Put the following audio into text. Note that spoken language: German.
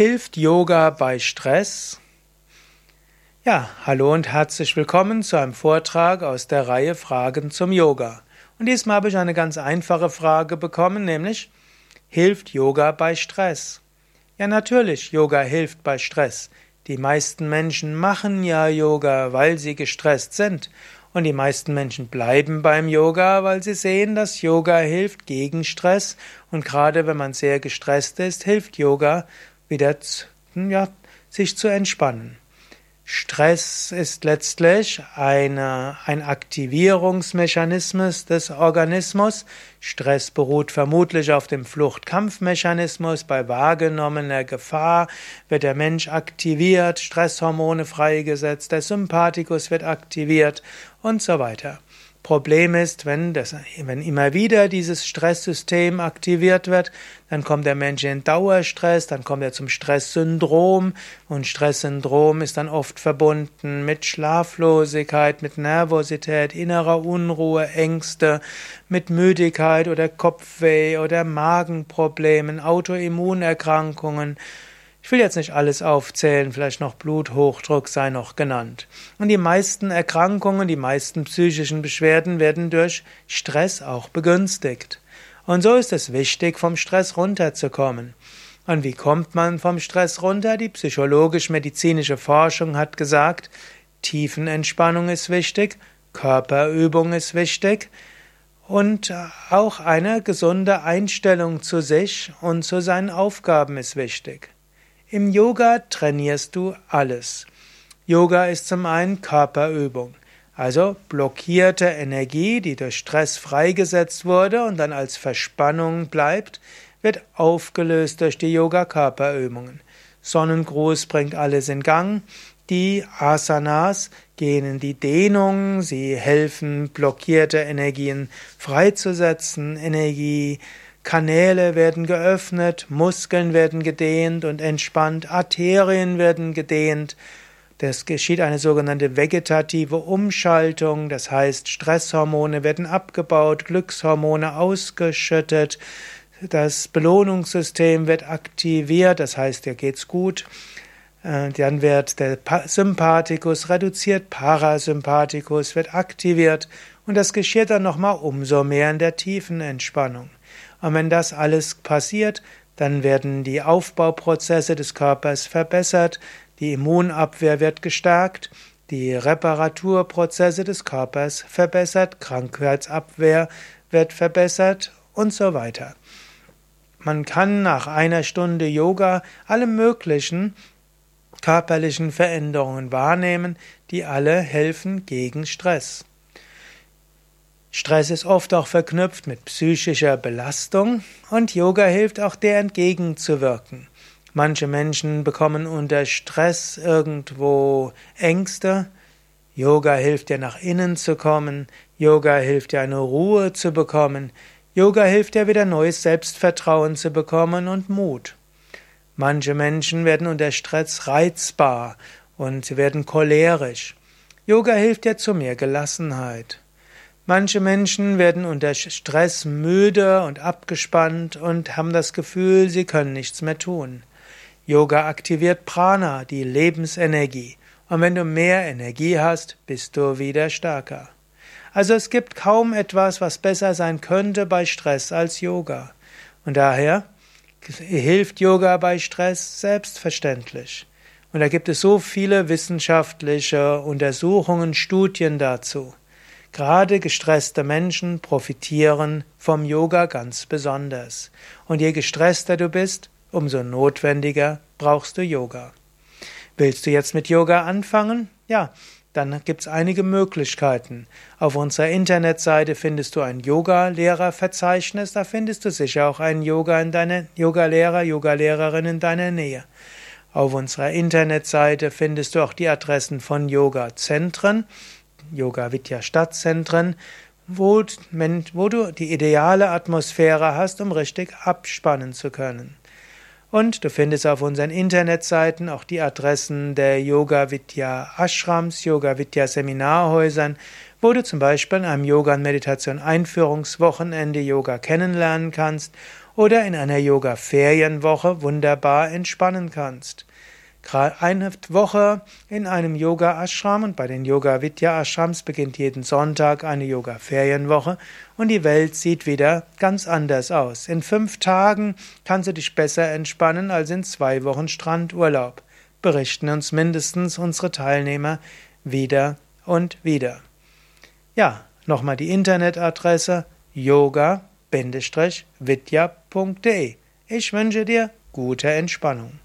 Hilft Yoga bei Stress? Ja, hallo und herzlich willkommen zu einem Vortrag aus der Reihe Fragen zum Yoga. Und diesmal habe ich eine ganz einfache Frage bekommen, nämlich Hilft Yoga bei Stress? Ja, natürlich, Yoga hilft bei Stress. Die meisten Menschen machen ja Yoga, weil sie gestresst sind. Und die meisten Menschen bleiben beim Yoga, weil sie sehen, dass Yoga hilft gegen Stress. Und gerade wenn man sehr gestresst ist, hilft Yoga, wieder ja, sich zu entspannen. Stress ist letztlich eine, ein Aktivierungsmechanismus des Organismus. Stress beruht vermutlich auf dem Fluchtkampfmechanismus. Bei wahrgenommener Gefahr wird der Mensch aktiviert, Stresshormone freigesetzt, der Sympathikus wird aktiviert und so weiter. Problem ist, wenn, das, wenn immer wieder dieses Stresssystem aktiviert wird, dann kommt der Mensch in Dauerstress, dann kommt er zum Stresssyndrom und Stresssyndrom ist dann oft verbunden mit Schlaflosigkeit, mit Nervosität, innerer Unruhe, Ängste, mit Müdigkeit oder Kopfweh oder Magenproblemen, Autoimmunerkrankungen ich will jetzt nicht alles aufzählen, vielleicht noch Bluthochdruck sei noch genannt. Und die meisten Erkrankungen, die meisten psychischen Beschwerden werden durch Stress auch begünstigt. Und so ist es wichtig, vom Stress runterzukommen. Und wie kommt man vom Stress runter? Die psychologisch-medizinische Forschung hat gesagt, Tiefenentspannung ist wichtig, Körperübung ist wichtig und auch eine gesunde Einstellung zu sich und zu seinen Aufgaben ist wichtig. Im Yoga trainierst du alles. Yoga ist zum einen Körperübung, also blockierte Energie, die durch Stress freigesetzt wurde und dann als Verspannung bleibt, wird aufgelöst durch die Yoga-Körperübungen. Sonnengruß bringt alles in Gang. Die Asanas gehen in die Dehnung, sie helfen, blockierte Energien freizusetzen, Energie Kanäle werden geöffnet, Muskeln werden gedehnt und entspannt, Arterien werden gedehnt. Das geschieht eine sogenannte vegetative Umschaltung, das heißt Stresshormone werden abgebaut, Glückshormone ausgeschüttet, das Belohnungssystem wird aktiviert, das heißt, dir geht's gut. Äh, dann wird der Sympathikus reduziert, Parasympathikus wird aktiviert und das geschieht dann nochmal umso mehr in der tiefen Entspannung. Und wenn das alles passiert, dann werden die Aufbauprozesse des Körpers verbessert, die Immunabwehr wird gestärkt, die Reparaturprozesse des Körpers verbessert, Krankheitsabwehr wird verbessert und so weiter. Man kann nach einer Stunde Yoga alle möglichen körperlichen Veränderungen wahrnehmen, die alle helfen gegen Stress. Stress ist oft auch verknüpft mit psychischer Belastung und Yoga hilft auch der entgegenzuwirken. Manche Menschen bekommen unter Stress irgendwo Ängste. Yoga hilft dir nach innen zu kommen. Yoga hilft dir eine Ruhe zu bekommen. Yoga hilft dir wieder neues Selbstvertrauen zu bekommen und Mut. Manche Menschen werden unter Stress reizbar und sie werden cholerisch. Yoga hilft dir zu mehr Gelassenheit. Manche Menschen werden unter Stress müde und abgespannt und haben das Gefühl, sie können nichts mehr tun. Yoga aktiviert Prana, die Lebensenergie. Und wenn du mehr Energie hast, bist du wieder stärker. Also es gibt kaum etwas, was besser sein könnte bei Stress als Yoga. Und daher hilft Yoga bei Stress selbstverständlich. Und da gibt es so viele wissenschaftliche Untersuchungen, Studien dazu. Gerade gestresste Menschen profitieren vom Yoga ganz besonders. Und je gestresster du bist, umso notwendiger brauchst du Yoga. Willst du jetzt mit Yoga anfangen? Ja, dann gibt es einige Möglichkeiten. Auf unserer Internetseite findest du ein Yoga-Lehrerverzeichnis, da findest du sicher auch einen Yoga in deiner Yoga-Lehrer, Yoga-Lehrerin in deiner Nähe. Auf unserer Internetseite findest du auch die Adressen von Yoga-Zentren Yoga Vidya Stadtzentren, wo, wo du die ideale Atmosphäre hast, um richtig abspannen zu können. Und du findest auf unseren Internetseiten auch die Adressen der Yoga Vidya Ashrams, Yoga Vidya Seminarhäusern, wo du zum Beispiel an einem Yoga- und Meditation-Einführungswochenende Yoga kennenlernen kannst oder in einer Yoga-Ferienwoche wunderbar entspannen kannst. Eine Woche in einem Yoga-Ashram und bei den Yoga-Vidya-Ashrams beginnt jeden Sonntag eine Yoga-Ferienwoche und die Welt sieht wieder ganz anders aus. In fünf Tagen kannst du dich besser entspannen als in zwei Wochen Strandurlaub. Berichten uns mindestens unsere Teilnehmer wieder und wieder. Ja, nochmal die Internetadresse yoga-vidya.de. Ich wünsche dir gute Entspannung.